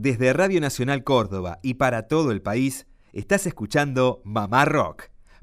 Desde Radio Nacional Córdoba y para todo el país, estás escuchando Mamá Rock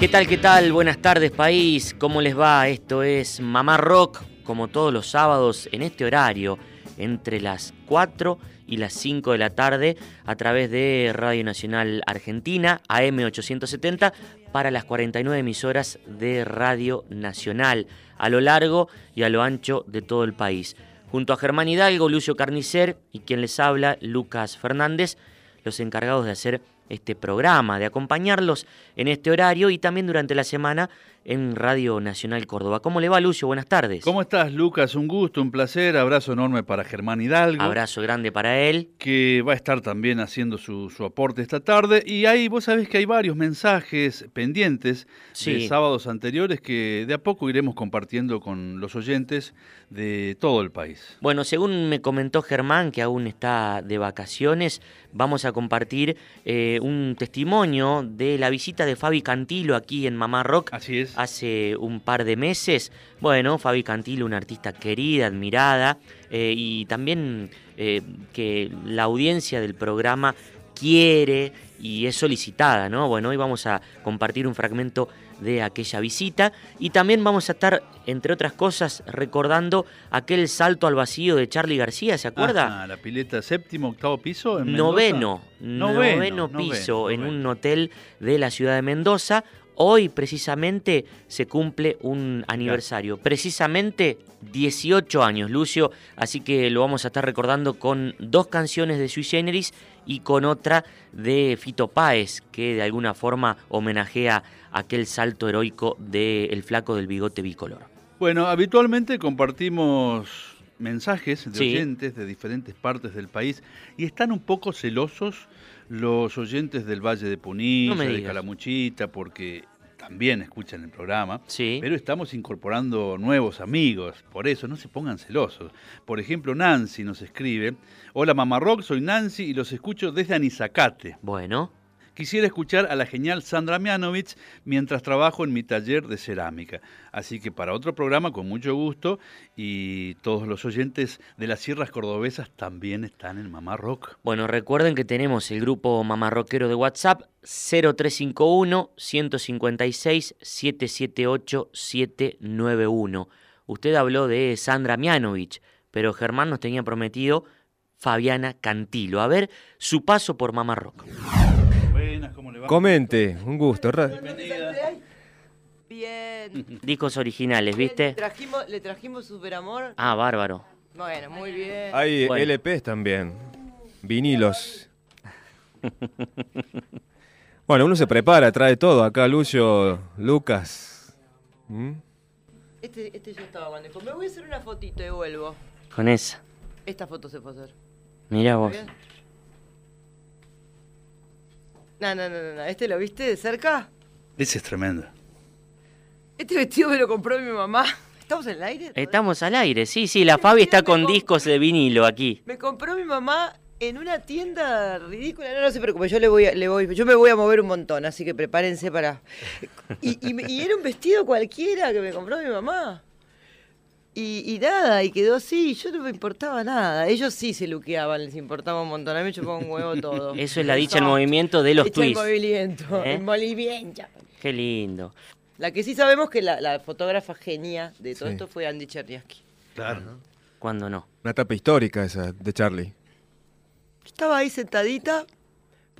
¿Qué tal, qué tal? Buenas tardes, país. ¿Cómo les va? Esto es Mamá Rock, como todos los sábados, en este horario, entre las 4 y las 5 de la tarde, a través de Radio Nacional Argentina, AM870, para las 49 emisoras de Radio Nacional, a lo largo y a lo ancho de todo el país. Junto a Germán Hidalgo, Lucio Carnicer y quien les habla, Lucas Fernández, los encargados de hacer este programa, de acompañarlos en este horario y también durante la semana en Radio Nacional Córdoba. ¿Cómo le va, Lucio? Buenas tardes. ¿Cómo estás, Lucas? Un gusto, un placer. Abrazo enorme para Germán Hidalgo. Abrazo grande para él. Que va a estar también haciendo su, aporte esta tarde. Y ahí vos sabés que hay varios mensajes pendientes de sábados anteriores que de a poco iremos compartiendo con los oyentes de todo el país. Bueno, según me comentó Germán, que aún está de vacaciones, vamos a compartir eh, un testimonio de la visita de Fabi Cantilo aquí en Mamá Rock. Así es hace un par de meses. Bueno, Fabi Cantilo, una artista querida, admirada, eh, y también eh, que la audiencia del programa quiere y es solicitada, ¿no? Bueno, hoy vamos a compartir un fragmento de aquella visita y también vamos a estar, entre otras cosas, recordando aquel salto al vacío de Charlie García, ¿se acuerda? Ah, la pileta séptimo, octavo piso. En noveno, noveno, piso en un hotel de la ciudad de Mendoza. Hoy precisamente se cumple un aniversario, precisamente 18 años, Lucio, así que lo vamos a estar recordando con dos canciones de Sui Generis y con otra de Fito Páez, que de alguna forma homenajea aquel salto heroico del flaco del bigote bicolor. Bueno, habitualmente compartimos mensajes de oyentes de diferentes partes del país y están un poco celosos los oyentes del Valle de Punilla, de Calamuchita, porque también escuchan el programa, sí. pero estamos incorporando nuevos amigos, por eso no se pongan celosos. Por ejemplo, Nancy nos escribe, hola Mamá Rock, soy Nancy y los escucho desde Anizacate. Bueno. Quisiera escuchar a la genial Sandra Mianovich mientras trabajo en mi taller de cerámica. Así que para otro programa, con mucho gusto, y todos los oyentes de las sierras cordobesas también están en Mamá Rock. Bueno, recuerden que tenemos el grupo Mamá Rockero de WhatsApp 0351 156 778 791. Usted habló de Sandra Mianovich, pero Germán nos tenía prometido Fabiana Cantilo. A ver, su paso por Mamá Rock. Comente, un gusto. Bien. Discos originales, ¿viste? Le trajimos, le trajimos Superamor. Ah, bárbaro. Bueno, muy bien. Hay LPs también. Vinilos. bueno, uno se prepara, trae todo. Acá Lucio, Lucas. ¿Mm? Este, este ya estaba manejo. Me voy a hacer una fotito y vuelvo. Con esa. Esta foto se puede hacer. Mira vos. No, no, no, no. ¿Este lo viste de cerca? Ese es tremendo. Este vestido me lo compró mi mamá. ¿Estamos en el aire? Estamos al aire, sí, sí. La Fabi está con discos de vinilo aquí. Me compró mi mamá en una tienda ridícula. No, no se preocupe, yo le voy, le voy, yo me voy a mover un montón, así que prepárense para. Y, y era un vestido cualquiera que me compró mi mamá. Y, nada, y quedó así, yo no me importaba nada. Ellos sí se luqueaban, les importaba un montón. A mí me chupaba un huevo todo. Eso es la dicha, el movimiento de los twists. El movimiento, ¿Eh? el movimiento. Qué lindo. La que sí sabemos que la, fotógrafa genia de todo esto fue Andy Cherniaski. Claro. ¿Cuándo no? Una etapa histórica esa de Charlie. Estaba ahí sentadita,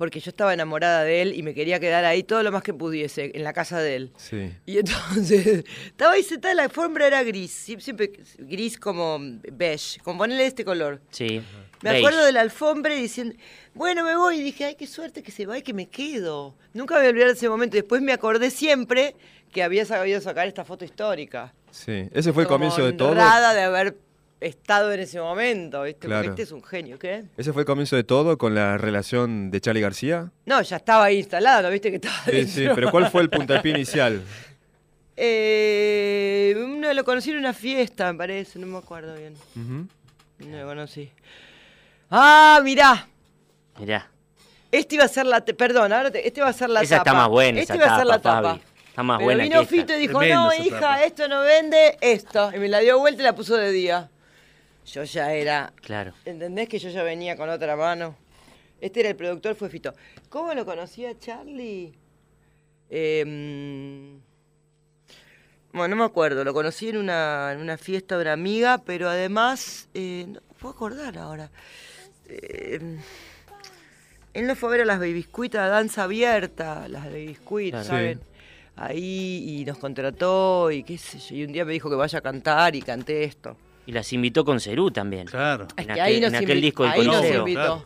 porque yo estaba enamorada de él y me quería quedar ahí todo lo más que pudiese, en la casa de él. Sí. Y entonces, estaba ahí sentada, la alfombra era gris, siempre gris como beige, como ponerle este color. Sí. Me acuerdo de la alfombra y diciendo, bueno, me voy. Y dije, ay, qué suerte que se va y que me quedo. Nunca me voy a olvidar de ese momento. Después me acordé siempre que había sabido sacar esta foto histórica. Sí, ese fue el comienzo de todo. de haber estado en ese momento, ¿viste? Porque este es un genio, ¿qué? ¿Ese fue el comienzo de todo con la relación de Charlie García? No, ya estaba ahí instalado, ¿viste? Que estaba sí, sí, pero ¿cuál fue el puntapié inicial? Eh, no, lo conocí en una fiesta, me parece, no me acuerdo bien. No lo conocí. Ah, mirá. Mirá. Este iba a ser la... Perdón, ahora este iba a ser la esa tapa. está más buena, Este iba a ser la tapa. Está más Pero buena vino que Fito y dijo, no, hija, esto no vende, esto. Y me la dio vuelta y la puso de día. Yo ya era... Claro. ¿Entendés que yo ya venía con otra mano? Este era el productor, fue Fito. ¿Cómo lo conocía Charlie? Eh, bueno, no me acuerdo, lo conocí en una, en una fiesta de una amiga, pero además, eh, no puedo acordar ahora. Eh, él no fue a ver a las Babysquit a danza abierta, las Babysquit, ¿saben? Ahí y nos contrató y qué sé yo, y un día me dijo que vaya a cantar y canté esto. Y las invitó con Cerú también. Claro. En, aquel, en aquel disco del ahí nos invitó.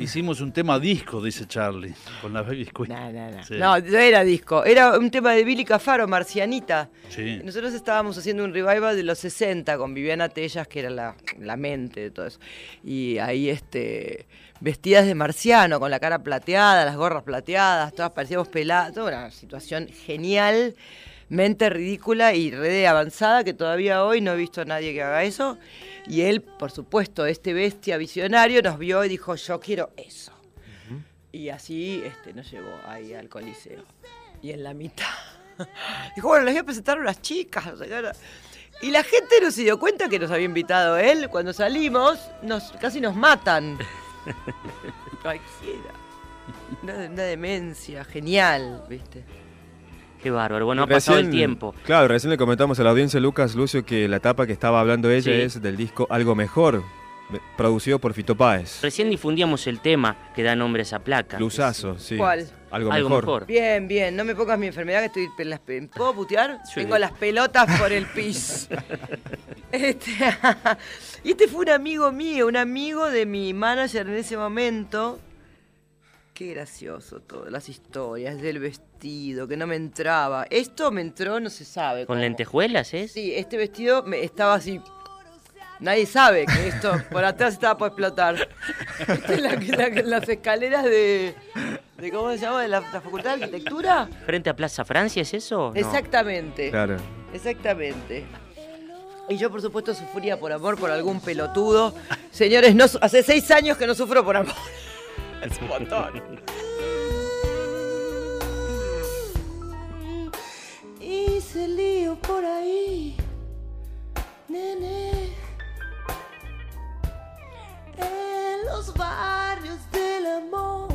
Hicimos un tema disco, dice Charlie, con la Baby No, no, no. No, no era disco. Era un tema de Billy Cafaro, Marcianita. Sí. Nosotros estábamos haciendo un revival de los 60 con Viviana Tellas, que era la, la mente de todo eso. Y ahí, este, vestidas de marciano, con la cara plateada, las gorras plateadas, todas parecíamos peladas. Toda una situación genial mente ridícula y red avanzada que todavía hoy no he visto a nadie que haga eso. Y él, por supuesto, este bestia visionario, nos vio y dijo, yo quiero eso. Y así este, nos llevó ahí al Coliseo. Y en la mitad. dijo, bueno, les voy a presentar a unas chicas. Y la gente no se dio cuenta que nos había invitado él. Cuando salimos, nos, casi nos matan. Cualquiera. una demencia, genial, ¿viste? Qué bárbaro. Bueno, ha pasado el tiempo. Claro, recién le comentamos a la audiencia, Lucas Lucio, que la tapa que estaba hablando ella es del disco Algo Mejor, producido por Fito Páez. Recién difundíamos el tema que da nombre a esa placa. Luzazo, sí. ¿Cuál? Algo, mejor. Bien, bien. No me pongas mi enfermedad que estoy... ¿Puedo putear? Tengo las pelotas por el pis. este... y este fue un amigo mío, un amigo de mi manager en ese momento Qué gracioso todo, las historias del vestido, que no me entraba. Esto me entró, no se sabe. ¿Con lentejuelas, eh? Sí, este vestido me estaba así. Nadie sabe que esto por atrás estaba por explotar. las escaleras de, ¿Cómo se llama? ¿De la, Facultad de Arquitectura? ¿Frente a Plaza Francia es eso? Exactamente. Claro. Exactamente. Y yo, por supuesto, sufría por amor por algún pelotudo. Señores, no, hace seis años que no sufro por amor. Es un montón. Hice lío por ahí, nene. En los barrios del amor.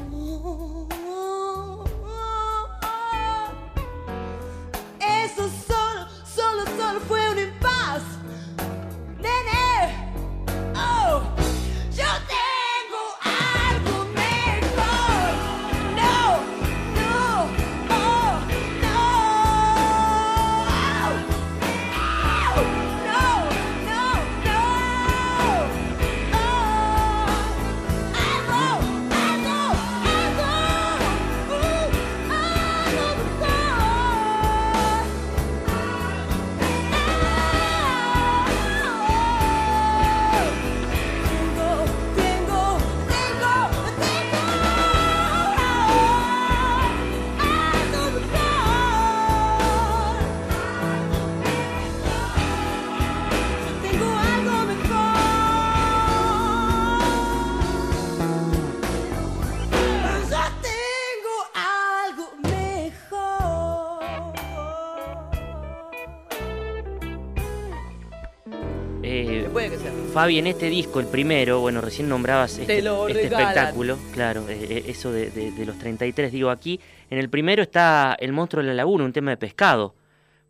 Fabi, en este disco, el primero, bueno, recién nombrabas este, este espectáculo, claro, eh, eh, eso de, los 33, digo aquí, en el primero está El monstruo de la laguna, un tema de pescado.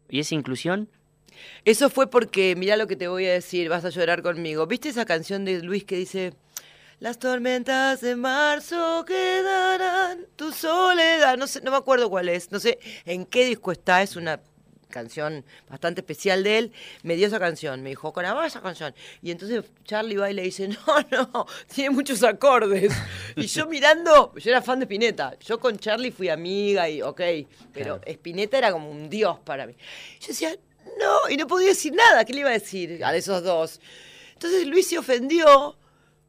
¿Y esa inclusión? Eso fue porque, mirá lo que te voy a decir, vas a llorar conmigo. ¿Viste esa canción de Luis que dice, Las tormentas de marzo quedarán tu soledad. No sé, no me acuerdo cuál es, no sé en qué disco está, es una canción bastante especial de él, me dio esa canción, me dijo, con esa canción. Y entonces Charlie va y le dice, no, no, tiene muchos acordes. Y yo mirando, yo era fan de Spinetta, yo con Charlie fui amiga y ok, pero Spinetta era como un dios para mí. Yo decía, no, y no podía decir nada, ¿qué le iba a decir a esos dos? Entonces Luis se ofendió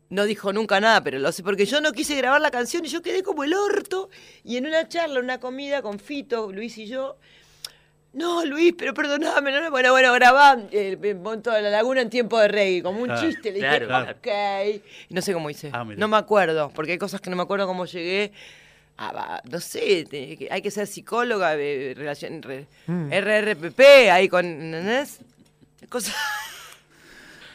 no dijo nunca nada, pero lo sé, porque yo no quise grabar la canción y yo quedé como el orto. Y en una charla, una comida con Fito, Luis y yo, no, Luis, pero perdóname, no, bueno, bueno, grabá eh, toda la laguna en tiempo de reggae, como un chiste. Le dije, ok. no sé cómo hice. Ah, no me acuerdo, porque hay cosas que no me acuerdo cómo llegué. no sé, hay que ser psicóloga, de relación, mm. RRPP, ahí con. ¿entendés? Cosas.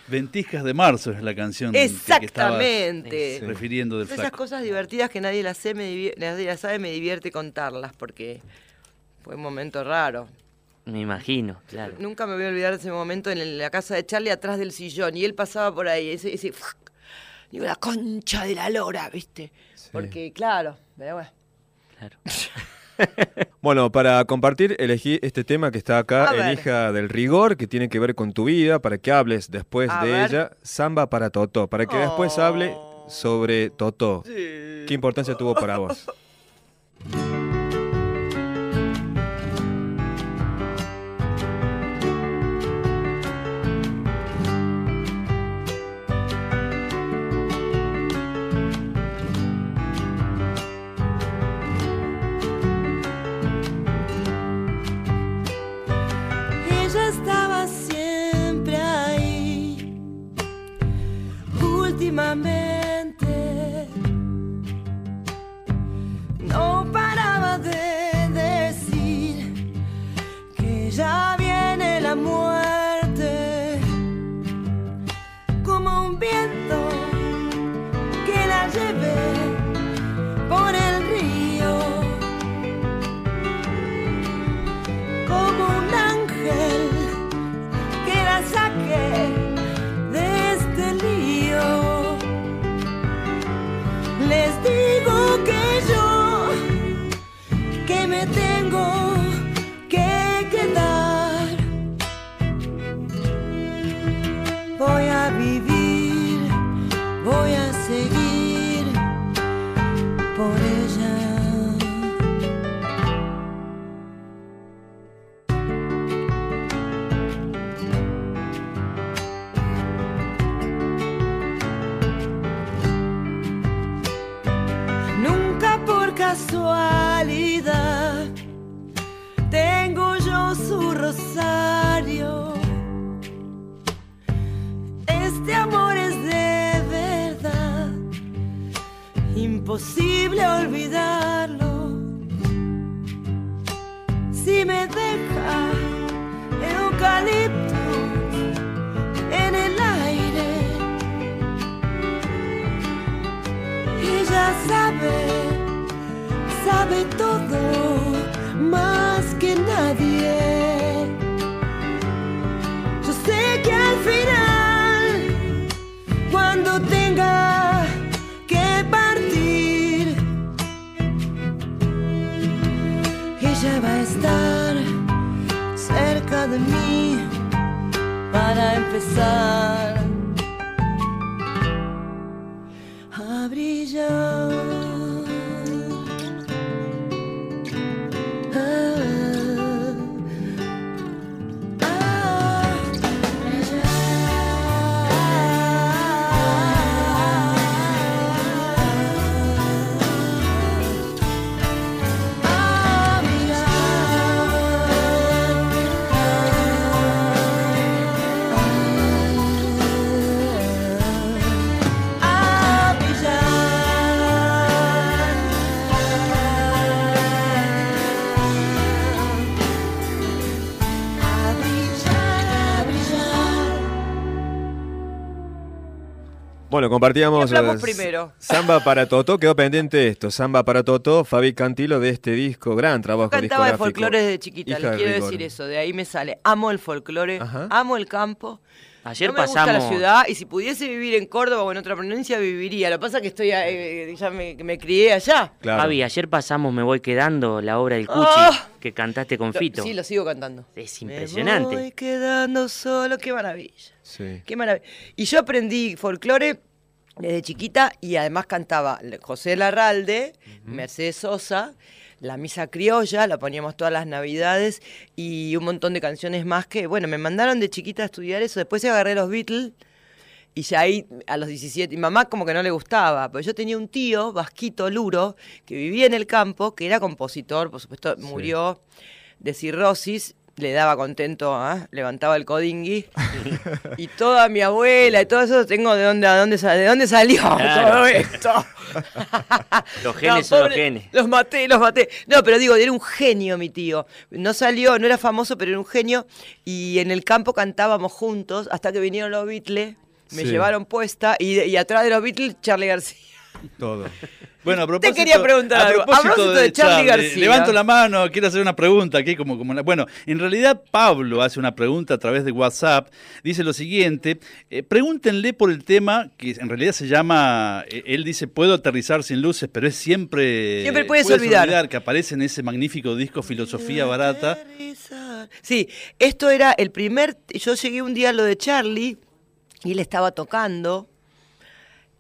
Ventiscas de marzo es la canción Exactamente. que estabas refiriendo del Esas cosas divertidas que nadie las, nadie las sabe, me divierte contarlas porque fue un momento raro. Me imagino, claro. Nunca me voy a olvidar de ese momento en la casa de Charlie atrás del sillón y él pasaba por ahí, ese, ese digo, la concha de la lora, ¿viste? Porque, claro, pero bueno. Claro. bueno, para compartir, elegí este tema que está acá, El hija del rigor, que tiene que ver con tu vida, para que hables después de ella, Samba para Toto, para que después hable oh. sobre Toto. ¿Qué importancia tuvo para vos? ultimamente. imposible olvidarlo. Si me deja eucalipto en el aire, ella sabe, sabe todo más que nadie. Yo sé que al final, cuando para empezar. Bueno, compartíamos. primero? Samba para Toto, quedó pendiente esto. Samba para Toto, Fabi Cantilo de este disco, gran trabajo Yo cantaba el folclore desde chiquita, le quiero decir eso, de ahí me sale. Amo el folclore, amo el campo. Ayer no me pasamos. Gusta la ciudad y si pudiese vivir en Córdoba o en otra provincia viviría. Lo que pasa es que estoy eh, ya me, me, crié allá. Claro. ayer pasamos Me voy quedando la obra del Cuchi ah. que cantaste con Fito. sí, lo sigo cantando. Es impresionante. Me voy quedando solo, qué maravilla. Sí. Qué maravilla. Y yo aprendí folclore desde chiquita y además cantaba José Larralde, Mercedes Sosa la misa criolla, la poníamos todas las navidades y un montón de canciones más que, bueno, me mandaron de chiquita a estudiar eso, después agarré los Beatles y ya ahí a los 17, y mamá como que no le gustaba, pero yo tenía un tío, Vasquito Luro, que vivía en el campo, que era compositor, por supuesto, murió de cirrosis le daba contento, ¿ah? levantaba el codingui. y toda mi abuela y todo eso tengo de dónde, a dónde, de dónde salió todo esto. los genes son los genes. Los maté, los maté. No, pero digo, era un genio mi tío. No salió, no era famoso, pero era un genio. Y en el campo cantábamos juntos hasta que vinieron los Beatles. Me llevaron puesta y, y atrás de los Beatles, Charlie García. Todo. Bueno, a propósito, Te quería preguntar a propósito, de, Charlie, García. Levanto la mano, quiero hacer una pregunta aquí como, como bueno, en realidad Pablo hace una pregunta a través de WhatsApp, dice lo siguiente, eh, pregúntenle por el tema que en realidad se llama, eh, él dice, puedo aterrizar sin luces, pero es siempre... Siempre puedes, olvidar. Que aparece en ese magnífico disco Filosofía Barata. Sí, esto era el primer, yo llegué un día a lo de Charlie y él estaba tocando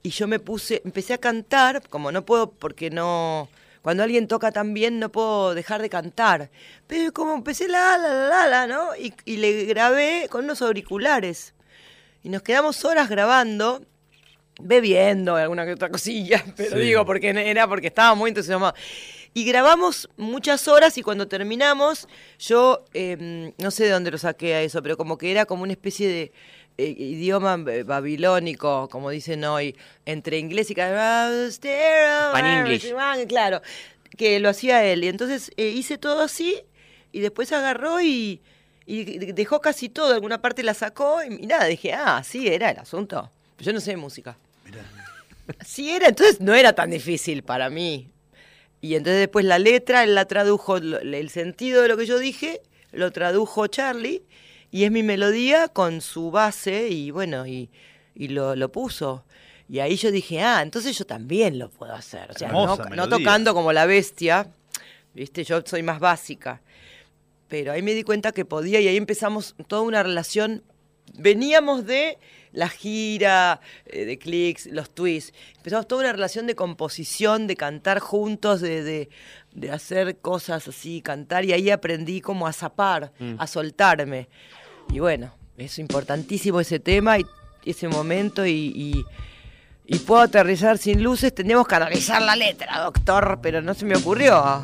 y yo me puse, empecé a cantar, como no puedo, porque no, cuando alguien toca tan bien no puedo dejar de cantar. Pero como empecé la, la, la, la, ¿no? Y, y le grabé con unos auriculares. Y nos quedamos horas grabando, bebiendo alguna que otra cosilla, pero digo, porque era porque estaba muy entusiasmado. Y grabamos muchas horas y cuando terminamos, yo em, no sé de dónde lo saqué a eso, pero como que era como una especie de eh, idioma eh, babilónico, como dicen hoy, entre inglés y Pan English. Claro, que lo hacía él. Y entonces eh, hice todo así y después agarró y, dejó casi todo. Alguna parte la sacó y, nada, dije, ah, sí, era el asunto. Yo no sé de música. Sí era, entonces no era tan difícil para mí. Y entonces después la letra, él la tradujo, el sentido de lo que yo dije, lo tradujo Charlie y es mi melodía con su base y bueno, y, y lo, lo, puso. Y ahí yo dije, ah, entonces yo también lo puedo hacer. O sea, no, tocando como la bestia, ¿viste? Yo soy más básica. Pero ahí me di cuenta que podía y ahí empezamos toda una relación. Veníamos de la gira, eh, de clics, los twists. Empezamos toda una relación de composición, de cantar juntos, de, de, de hacer cosas así, cantar. Y ahí aprendí como a zapar, mm. a soltarme. Y bueno, es importantísimo ese tema y ese momento y, y, puedo aterrizar sin luces. Tenemos que analizar la letra, doctor, pero no se me ocurrió.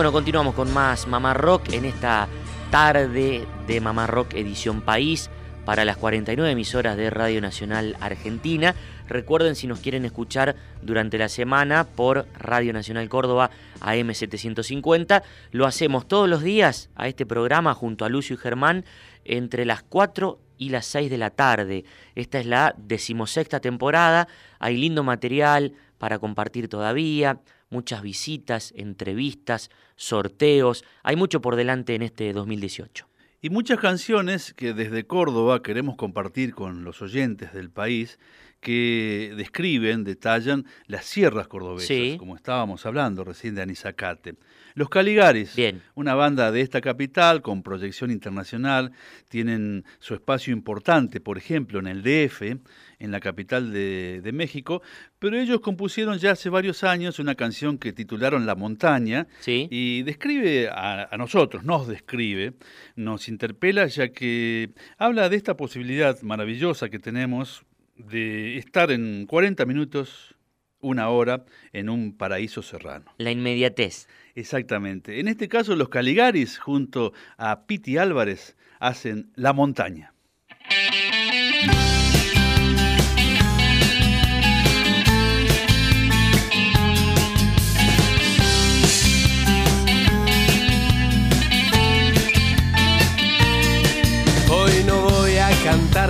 Bueno, continuamos con más Mamá Rock en esta tarde de Mamá Rock Edición País para las 49 emisoras de Radio Nacional Argentina. Recuerden si nos quieren escuchar durante la semana por Radio Nacional Córdoba AM750. Lo hacemos todos los días a este programa junto a Lucio y Germán entre las 4 y las 6 de la tarde. Esta es la decimosexta temporada. Hay lindo material para compartir todavía, muchas visitas, entrevistas, sorteos. Hay mucho por delante en este 2018. Y muchas canciones que desde Córdoba queremos compartir con los oyentes del país que describen, detallan las sierras cordobesas, como estábamos hablando recién de Anizacate. Los Caligaris, una banda de esta capital con proyección internacional, tienen su espacio importante, por ejemplo, en el DF, en la capital de, México, pero ellos compusieron ya hace varios años una canción que titularon La Montaña y describe a, a nosotros, nos describe, nos interpela, ya que habla de esta posibilidad maravillosa que tenemos de estar en 40 minutos, una hora, en un paraíso serrano. La inmediatez. Exactamente. En este caso, los Caligaris, junto a Piti Álvarez, hacen La Montaña.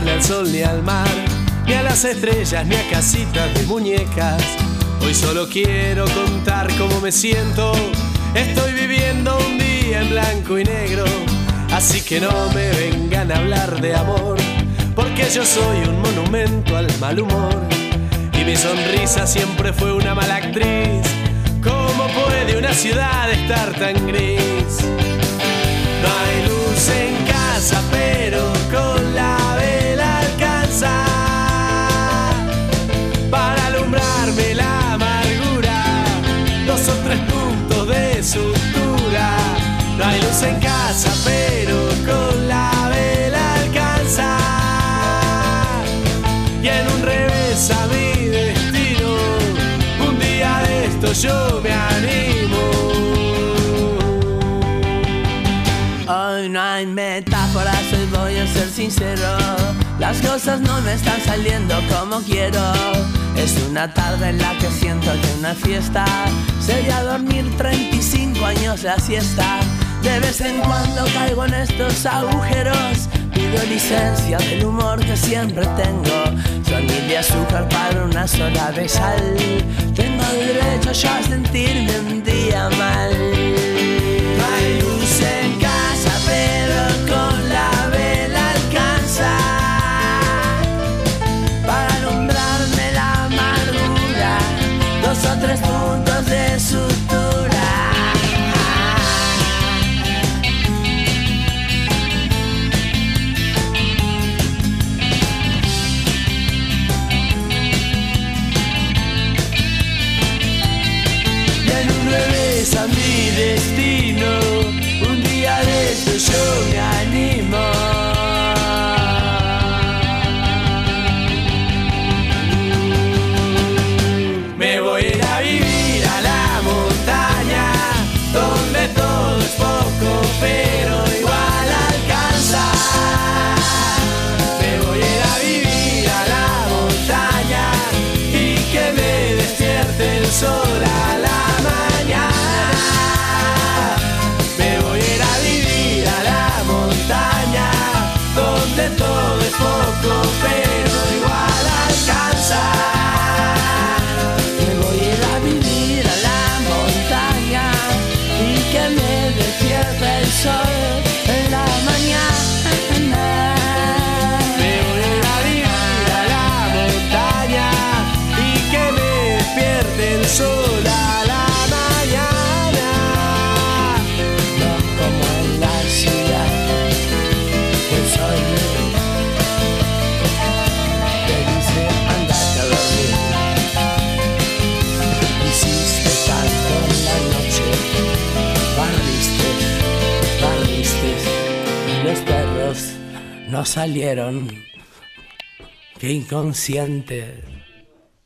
Cantarle al sol ni al mar ni a las estrellas, ni a casitas de muñecas. Hoy solo quiero contar cómo me siento. Estoy viviendo un día en blanco y negro, así que no me vengan a hablar de amor, porque yo soy un monumento al mal humor. Y mi sonrisa siempre fue una mala actriz. ¿Cómo puede una ciudad estar tan gris? No hay luz en casa, pero con alcanza. la amargura, dos o tres puntos de sutura. No hay luz en casa, pero con la vela alcanza. Y en un revés a mi destino, un día de esto yo me animo. Hoy no hay metáforas, hoy voy a ser sincero. Las cosas no me están saliendo como quiero. Es una tarde en la que siento que una fiesta sería dormir 35 años la siesta. De vez en cuando caigo en estos agujeros. Pido licencia del humor que siempre tengo. Mil de azúcar para una sola de sal. Tengo derecho yo a sentirme un día mal. sola. Salieron. Qué inconsciente.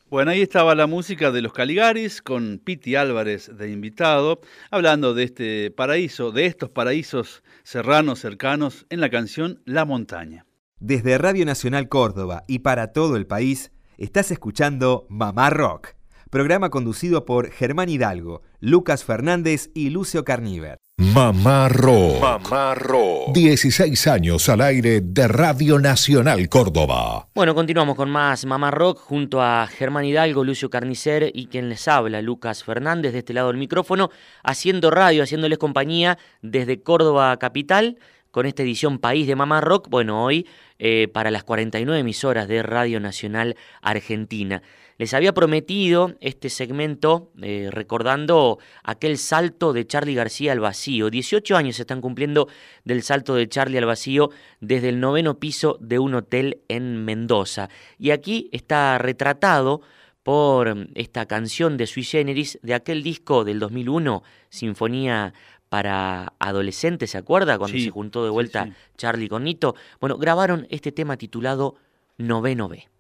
Bueno, ahí estaba la música de los Caligaris con Piti Álvarez de invitado, hablando de este paraíso, de estos paraísos serranos cercanos en la canción La Montaña. Desde Radio Nacional Córdoba y para todo el país, estás escuchando Mamá Rock, programa conducido por Germán Hidalgo, Lucas Fernández y Lucio Carníver. Mamá Rock. 16 años al aire de Radio Nacional Córdoba. Bueno, continuamos con más Mamá Rock junto a Germán Hidalgo, Lucio Carnicer y quien les habla, Lucas Fernández, de este lado del micrófono, haciendo radio, haciéndoles compañía desde Córdoba Capital con esta edición País de Mamá Rock, bueno, hoy eh, para las 49 emisoras de Radio Nacional Argentina. Les había prometido este segmento eh, recordando aquel salto de Charlie García al vacío. 18 años se están cumpliendo del salto de Charlie al vacío desde el noveno piso de un hotel en Mendoza. Y aquí está retratado por esta canción de Sui Generis de aquel disco del 2001, Sinfonía para adolescentes, ¿se acuerda? Cuando se juntó de vuelta Charlie con Nito. Bueno, grabaron este tema titulado Noveno B.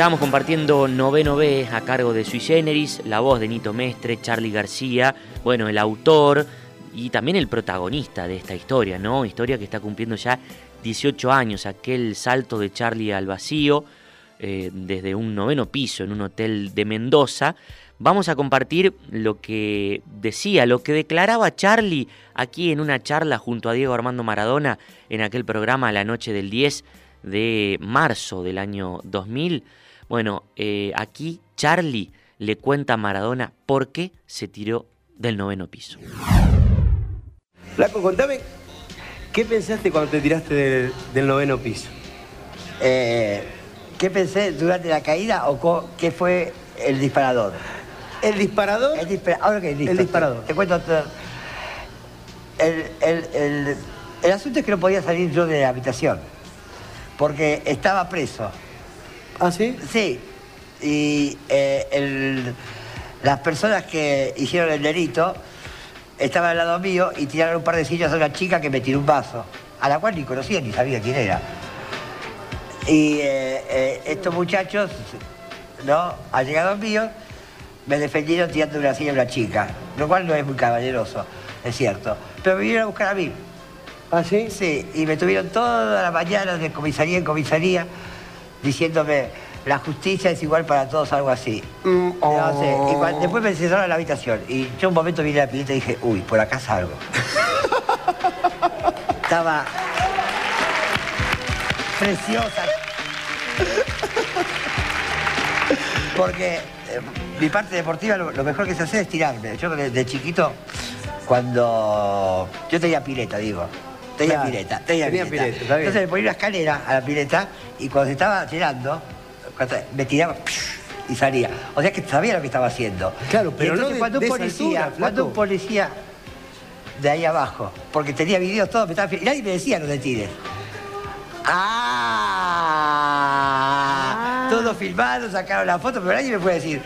Estábamos compartiendo Noveno B a cargo de Sui Generis, la voz de Nito Mestre, Charlie García, bueno, el autor y también el protagonista de esta historia, ¿no? Historia que está cumpliendo ya 18 años, aquel salto de Charlie al vacío eh, desde un noveno piso en un hotel de Mendoza. Vamos a compartir lo que decía, lo que declaraba Charlie aquí en una charla junto a Diego Armando Maradona en aquel programa La Noche del 10 de marzo del año 2000 bueno, eh, aquí Charlie le cuenta a Maradona por qué se tiró del noveno piso. Flaco, contame, ¿qué pensaste cuando te tiraste del, noveno piso? Eh, ¿Qué pensé durante la caída o qué fue el disparador? ¿El disparador? El Ahora que listo. El disparador. Te, cuento todo. El, el, el, asunto es que no podía salir yo de la habitación. Porque estaba preso. ¿Ah, sí? Sí. Y eh, las personas que hicieron el delito estaban al lado mío y tiraron un par de sillas a una chica que me tiró un vaso, a la cual ni conocía ni sabía quién era. Y eh, eh, estos muchachos, ¿no? Al llegar mío, me defendieron tirando una silla a una chica, lo cual no es muy caballeroso, es cierto. Pero me vinieron a buscar a mí. ¿Ah, sí? Sí, y me tuvieron toda la mañana de comisaría en comisaría diciéndome la justicia es igual para todos, algo así. Mm, y después me encerraron en la habitación y yo un momento vine a la pileta y dije, uy, por acá salgo. Estaba preciosa. Porque eh, mi parte deportiva lo, mejor que se hace es tirarme. Yo de, chiquito, cuando... Yo tenía pileta, digo. Tenía pileta, tenía, pileta. Entonces me ponía una escalera a la pileta y cuando se estaba tirando, me tiraba y salía. O sea que sabía lo que estaba haciendo. Claro, pero no cuando un policía, cuando un policía de ahí abajo, porque tenía videos todo, me estaba, y nadie me decía no te tires. Ah, Todo filmado, sacaron la foto, pero nadie me puede decir,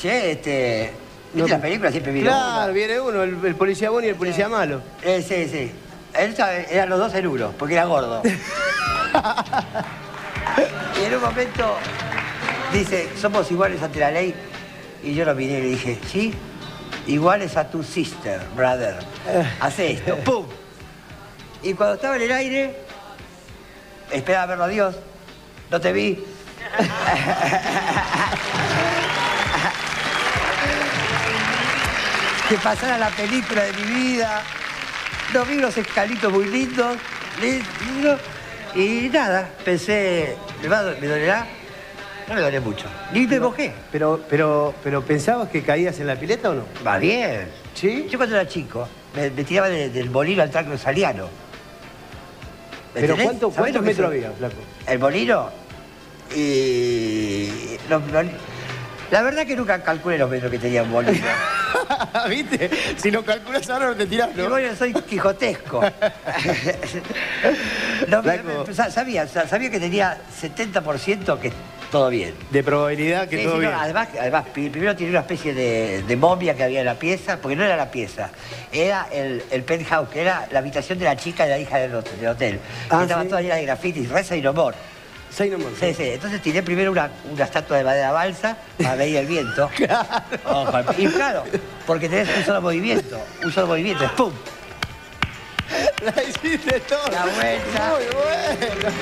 che, este. No, la película siempre viene claro, viene uno, el, policía bueno y el policía malo. Eh, sí, sí. Él eran los dos en uno, porque era gordo. y en un momento dice, somos iguales ante la ley. Y yo lo miré y le dije, sí, iguales a tu sister, brother. Hace esto, ¡pum! Y cuando estaba en el aire, esperaba verlo a Dios. No te vi. que pasara la película de mi vida. No vi unos escalitos muy lindos. Y nada, pensé, ¿me, me dolerá? No me dolé mucho. Ni me mojé. Pero, pero, pero, ¿pensabas que caías en la pileta o no? Va bien. ¿Sí? Yo cuando era chico, me, tiraba del molino al tranco saliano. ¿Pero cuánto, cuántos metros había, flaco? El molino. Y. la verdad que nunca calculé los metros que tenía molino. ¿Viste? Si lo calculas ahora no te tiras, ¿no? yo soy quijotesco. sabía, sabía que tenía 70% que todo bien. De probabilidad que todo bien. además, además, primero tenía una especie de, momia que había en la pieza, porque no era la pieza, era el, penthouse, que era la habitación de la chica de la hija del, hotel. Ah, estaba toda llena de grafitis, reza y no more. Sí, sí. Entonces tiré primero una, estatua de madera balsa para ver el viento. claro. y claro, porque tenés un solo movimiento, un solo movimiento, es ¡pum! La hiciste todo. La vuelta. Muy bueno.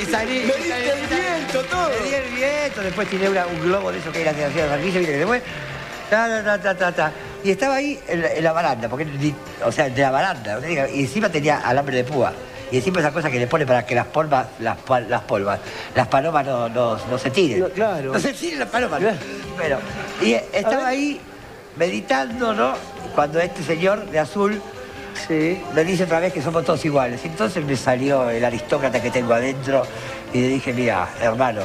Y salí. Me diste el viento, todo. Me di el viento, después tiré un globo de eso que era de la Sarquilla, viste que después. Ta, ta, ta, ta, ta. Y estaba ahí en la, baranda, porque, o sea, de la baranda. Y encima tenía alambre de púa. Y encima esa cosa que le pone para que las polvas, las, las polvas, las palomas no, no, se tiren. claro. No se tiren las palomas. Pero, y estaba ahí meditando, ¿no? Cuando este señor de azul sí. me dice otra vez que somos todos iguales. Entonces me salió el aristócrata que tengo adentro y le dije, mira, hermano,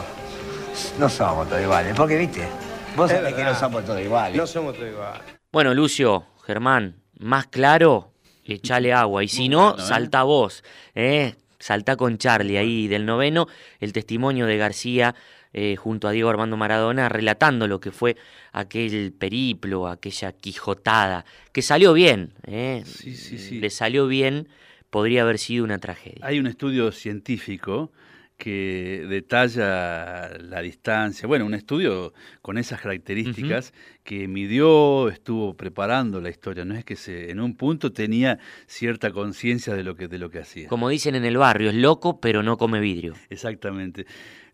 no somos todos iguales. Porque, viste, vos sabés que no somos todos iguales. No somos todos iguales. Bueno, Lucio, Germán, más claro, echale agua. Y si no, ¿eh? salta vos. ¿eh? Salta con Charlie ahí del noveno, el testimonio de García eh, junto a Diego Armando Maradona, relatando lo que fue aquel periplo, aquella quijotada, que salió bien. ¿eh? Sí, sí, sí. Le salió bien, podría haber sido una tragedia. Hay un estudio científico que detalla la distancia, bueno, un estudio con esas características que midió, estuvo preparando la historia, no es que se, en un punto tenía cierta conciencia de lo que de lo que hacía. Como dicen en el barrio, es loco pero no come vidrio. Exactamente.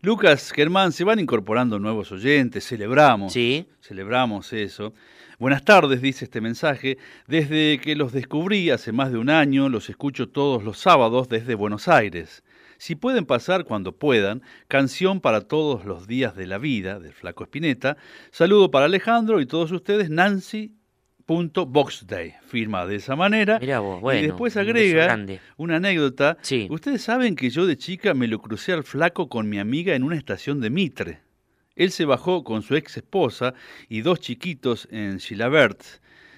Lucas, Germán, se van incorporando nuevos oyentes, celebramos, ¿Sí? celebramos eso. Buenas tardes, dice este mensaje. Desde que los descubrí hace más de un año, los escucho todos los sábados desde Buenos Aires. Si pueden pasar cuando puedan, canción para todos los días de la vida del Flaco Espineta. Saludo para Alejandro y todos ustedes, Nancy. Boxday, firma de esa manera. y después agrega una anécdota. Ustedes saben que yo de chica me lo crucé al flaco con mi amiga en una estación de Mitre. Él se bajó con su ex esposa y dos chiquitos en Chilabert,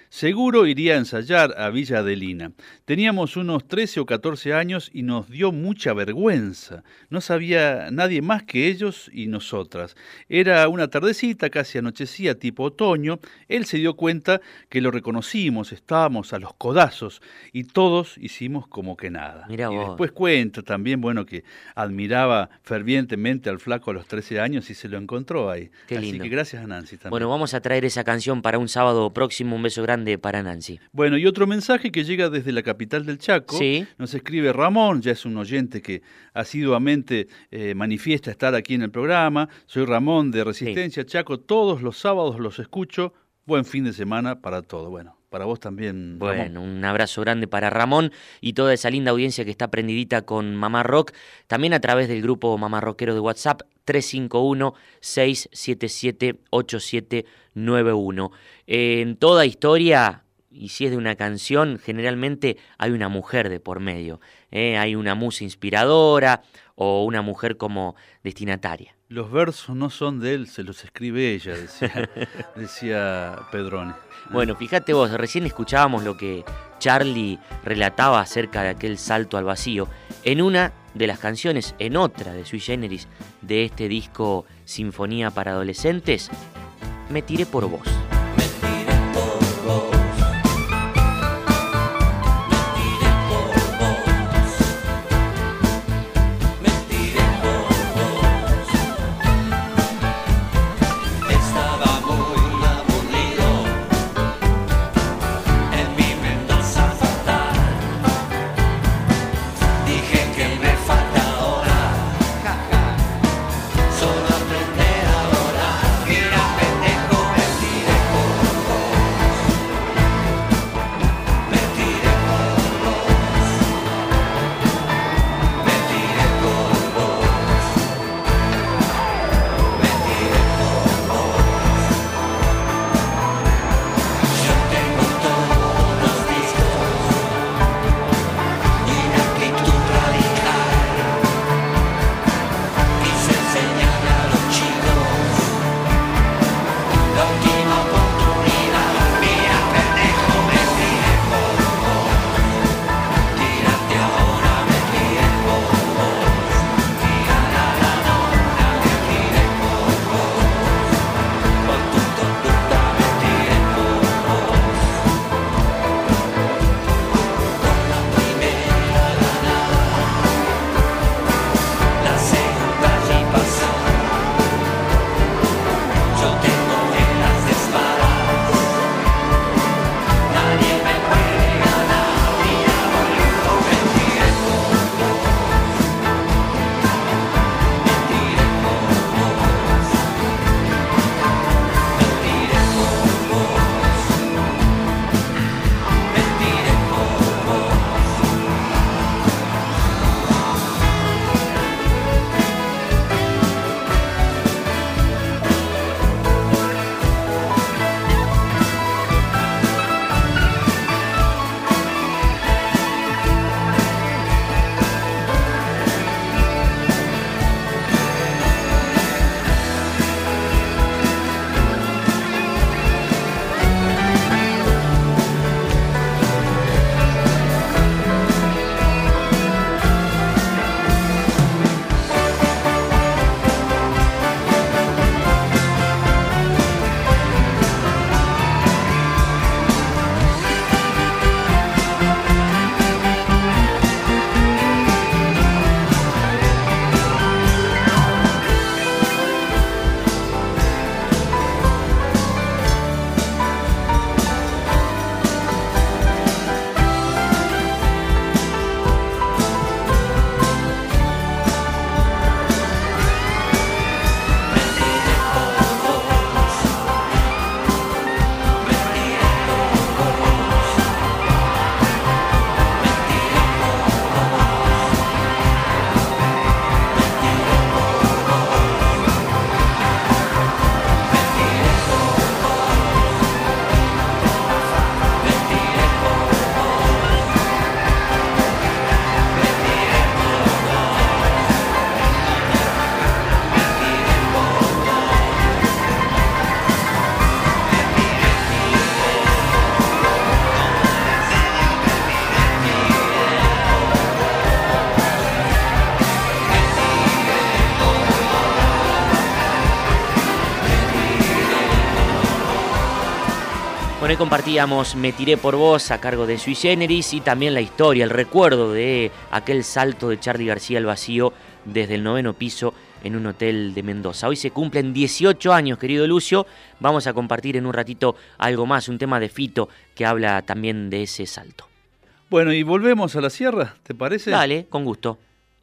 Seguro iría a ensayar a Villa Adelina. Teníamos unos 13 o 14 años y nos dio mucha vergüenza. No sabía nadie más que ellos y nosotras. Era una tardecita, casi anochecía, tipo otoño. Él se dio cuenta que lo reconocimos, estábamos a los codazos y todos hicimos como que nada. y después cuenta también, bueno, que admiraba fervientemente al flaco a los 13 años y se lo encontró ahí. Así que gracias a Nancy también. Bueno, vamos a traer esa canción para un sábado próximo. Un beso grande para Nancy. Bueno, y otro mensaje que llega desde la capital del Chaco. Sí. Nos escribe Ramón, ya es un oyente que asiduamente eh, manifiesta estar aquí en el programa. Soy Ramón de Resistencia Chaco. Todos los sábados los escucho. Buen fin de semana para todo. Bueno, para vos también. Bueno, un abrazo grande para Ramón y toda esa linda audiencia que está prendidita con Mamá Rock, también a través del grupo Mamá Rockero de WhatsApp 351-677-8791. En toda historia, y si es de una canción, generalmente hay una mujer de por medio. ¿eh? Hay una musa inspiradora o una mujer como destinataria. Los versos no son de él, se los escribe ella, decía, decía Pedrone. Bueno, fíjate vos, recién escuchábamos lo que Charlie relataba acerca de aquel salto al vacío en una de las canciones, en otra de Sui Generis de este disco Sinfonía para Adolescentes, Me tiré por vos. Bueno, ahí compartíamos Me tiré por vos a cargo de Sui Generis y también la historia, el recuerdo de aquel salto de Charlie García al vacío desde el noveno piso en un hotel de Mendoza. Hoy se cumplen 18 años, querido Lucio. Vamos a compartir en un ratito algo más, un tema de Fito que habla también de ese salto. Bueno, y volvemos a la sierra, ¿te parece? Dale, con gusto.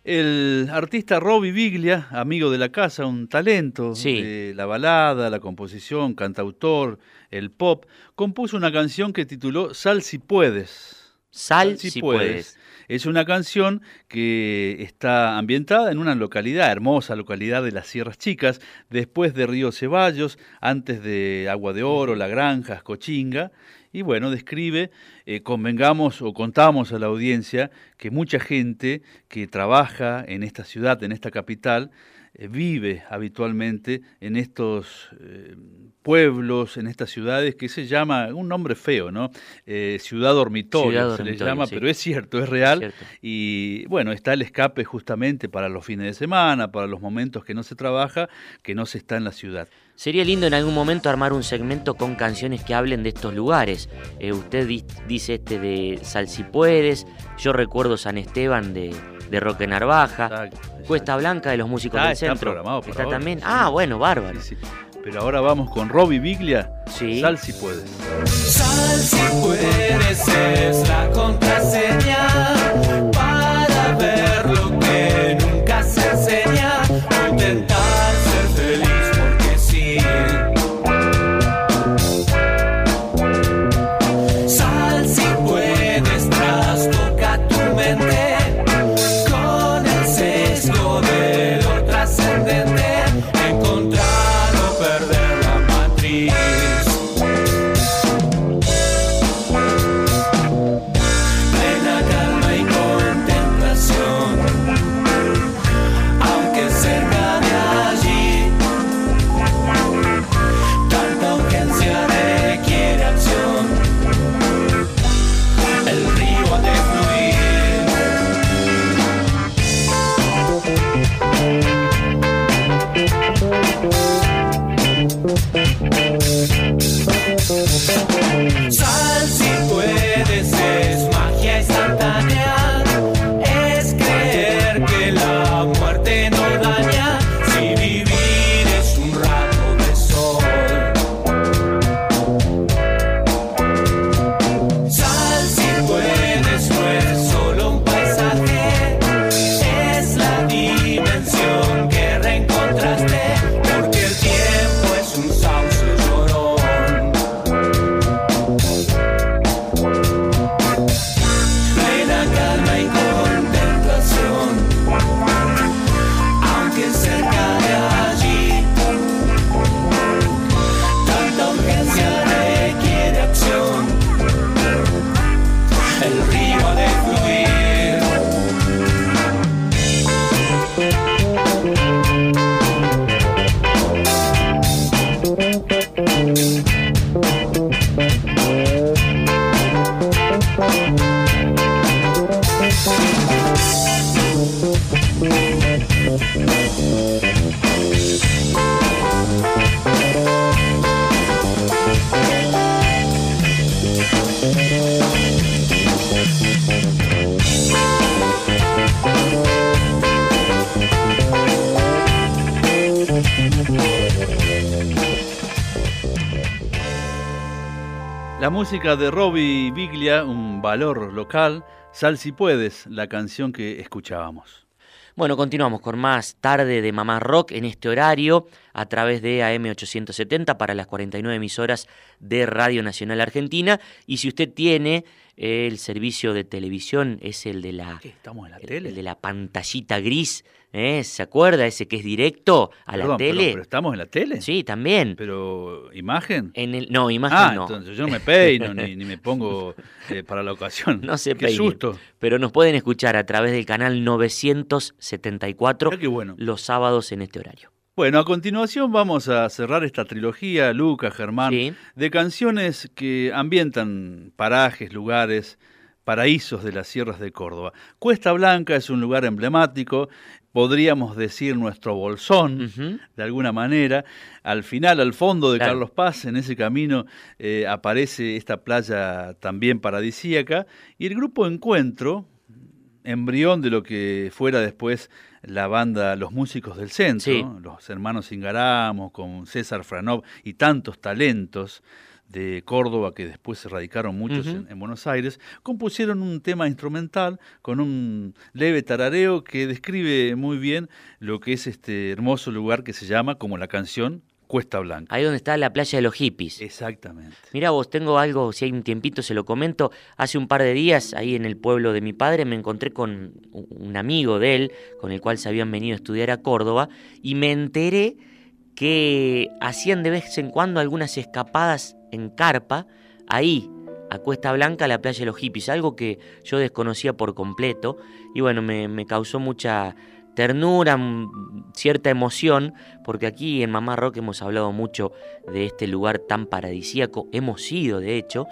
El artista Robbie Biglia, amigo de la casa, un talento de la balada, la composición, cantautor, el pop, compuso una canción que tituló Sal si puedes. Sal, si, puedes. Es una canción que está ambientada en una localidad, hermosa localidad de las Sierras Chicas, después de Río Ceballos, antes de Agua de Oro, La Granja, Cochinga, y bueno, describe, eh, convengamos o contamos a la audiencia que mucha gente que trabaja en esta ciudad, en esta capital, eh, vive habitualmente en estos eh, pueblos, en estas ciudades que se llama, un nombre feo, ¿no? ciudad dormitorio se les llama, pero es cierto, es real. Y bueno, está el escape justamente para los fines de semana, para los momentos que no se trabaja, que no se está en la ciudad. Sería lindo en algún momento armar un segmento con canciones que hablen de estos lugares. Eh, usted dice este de Sal si puedes, yo recuerdo San Esteban de, de Roque Narvaja, Cuesta Blanca de los músicos del está centro. Programado está también. Ah, bueno, bárbaro. Pero ahora vamos con Robbie Biglia. Sal si puedes. Sal si puedes es la contraseña música de Robbie Biglia, un valor local, Sal si puedes, la canción que escuchábamos. Bueno, continuamos con más tarde de Mamá Rock en este horario a través de AM870 para las 49 emisoras de Radio Nacional Argentina. Y si usted tiene el servicio de televisión, es el de la, ¿Estamos en la tele? El de la pantallita gris ¿Eh? ¿Se acuerda ese que es directo a la tele? Pero, estamos en la tele. Sí, también. Pero, ¿imagen? En el, no, imagen ah, no. entonces yo no me peino ni, me pongo eh, para la ocasión. No se Qué susto. Pero nos pueden escuchar a través del canal 974 bueno. los sábados en este horario. Bueno, a continuación vamos a cerrar esta trilogía, Lucas, Germán, de canciones que ambientan parajes, lugares, paraísos de las sierras de Córdoba. Cuesta Blanca es un lugar emblemático, podríamos decir nuestro bolsón, de alguna manera. Al final, al fondo de Carlos Paz, en ese camino, eh, aparece esta playa también paradisíaca, y el grupo Encuentro, embrión de lo que fuera después la banda Los Músicos del Centro, los hermanos Ingaramo, con César Franov y tantos talentos, de Córdoba, que después se radicaron muchos en, Buenos Aires, compusieron un tema instrumental con un leve tarareo que describe muy bien lo que es este hermoso lugar que se llama, como la canción, Cuesta Blanca. Ahí donde está la playa de los hippies. Exactamente. Mira vos, tengo algo, si hay un tiempito se lo comento. Hace un par de días, ahí en el pueblo de mi padre, me encontré con un amigo de él, con el cual se habían venido a estudiar a Córdoba, y me enteré que hacían de vez en cuando algunas escapadas en carpa, ahí, a Cuesta Blanca, la playa de los hippies, algo que yo desconocía por completo y bueno, me, causó mucha ternura, cierta emoción, porque aquí en Mamá Rock hemos hablado mucho de este lugar tan paradisíaco, hemos ido de hecho,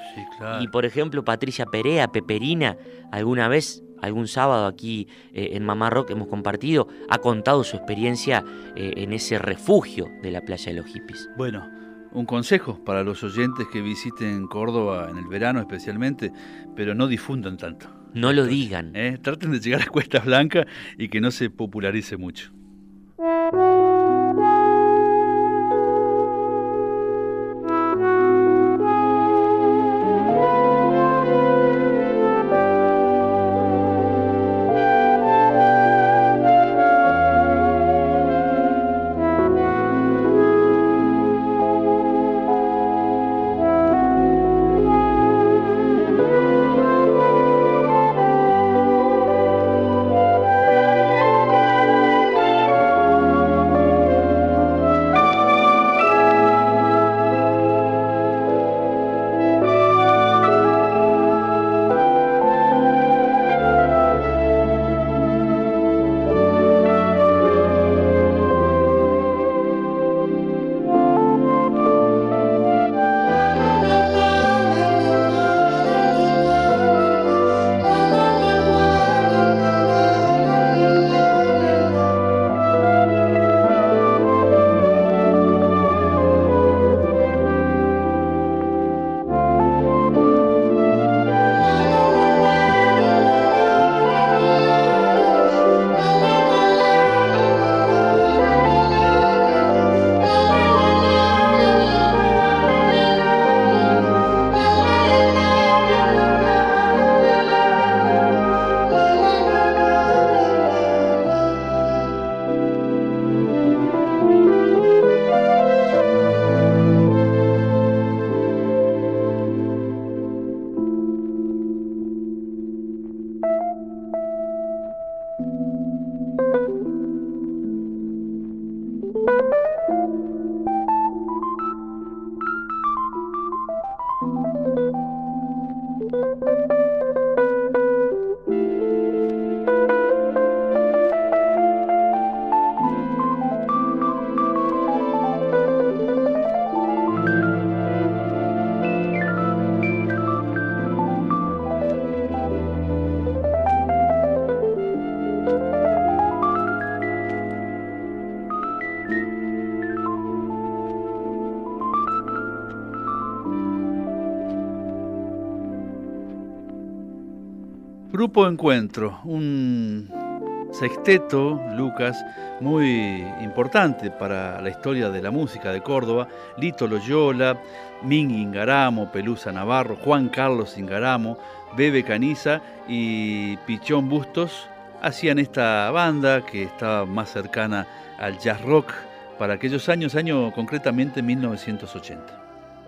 y por ejemplo Patricia Perea, Peperina, alguna vez algún sábado aquí eh, en Mamá Rock hemos compartido, ha contado su experiencia eh, en ese refugio de la playa de los hippies. Bueno, un consejo para los oyentes que visiten Córdoba en el verano especialmente, pero no difundan tanto. No lo digan. Eh, traten de llegar a Cuestas Blancas y que no se popularice mucho. Encuentro, un sexteto, Lucas, muy importante para la historia de la música de Córdoba. Lito Loyola, Ming Ingaramo, Pelusa Navarro, Juan Carlos Ingaramo, Bebe Caniza y Pichón Bustos hacían esta banda que estaba más cercana al jazz rock para aquellos años, año concretamente 1980.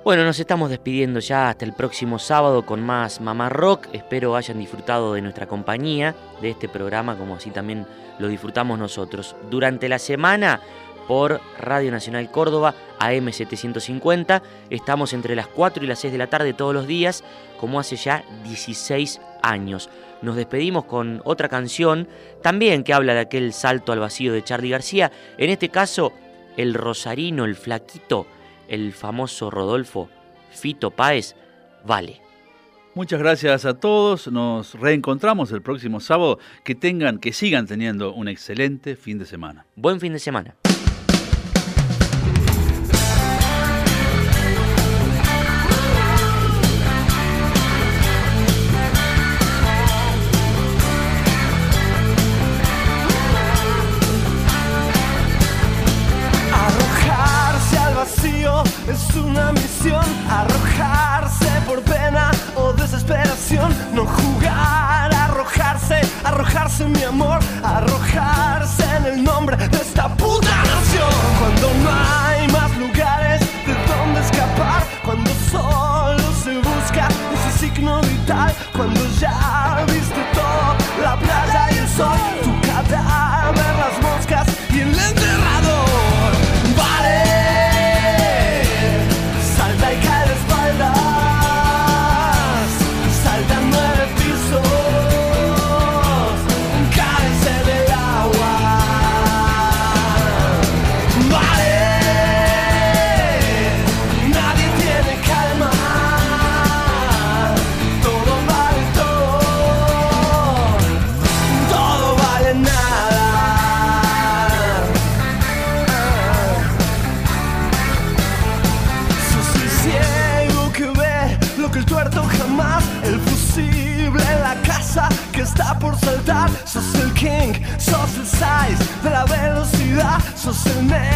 Bueno, nos estamos despidiendo ya hasta el próximo sábado con más Mamá Rock. Espero hayan disfrutado de nuestra compañía, de este programa, como así también lo disfrutamos nosotros. Durante la semana, por Radio Nacional Córdoba, AM750, estamos entre las 4 y las 6 de la tarde todos los días, como hace ya 16 años. Nos despedimos con otra canción, también que habla de aquel salto al vacío de Charlie García, en este caso, el rosarino, el flaquito, el famoso Rodolfo Fito Páez, vale. Muchas gracias a todos. Nos reencontramos el próximo sábado. Que tengan, que sigan teniendo un excelente fin de semana. Buen fin de semana. man.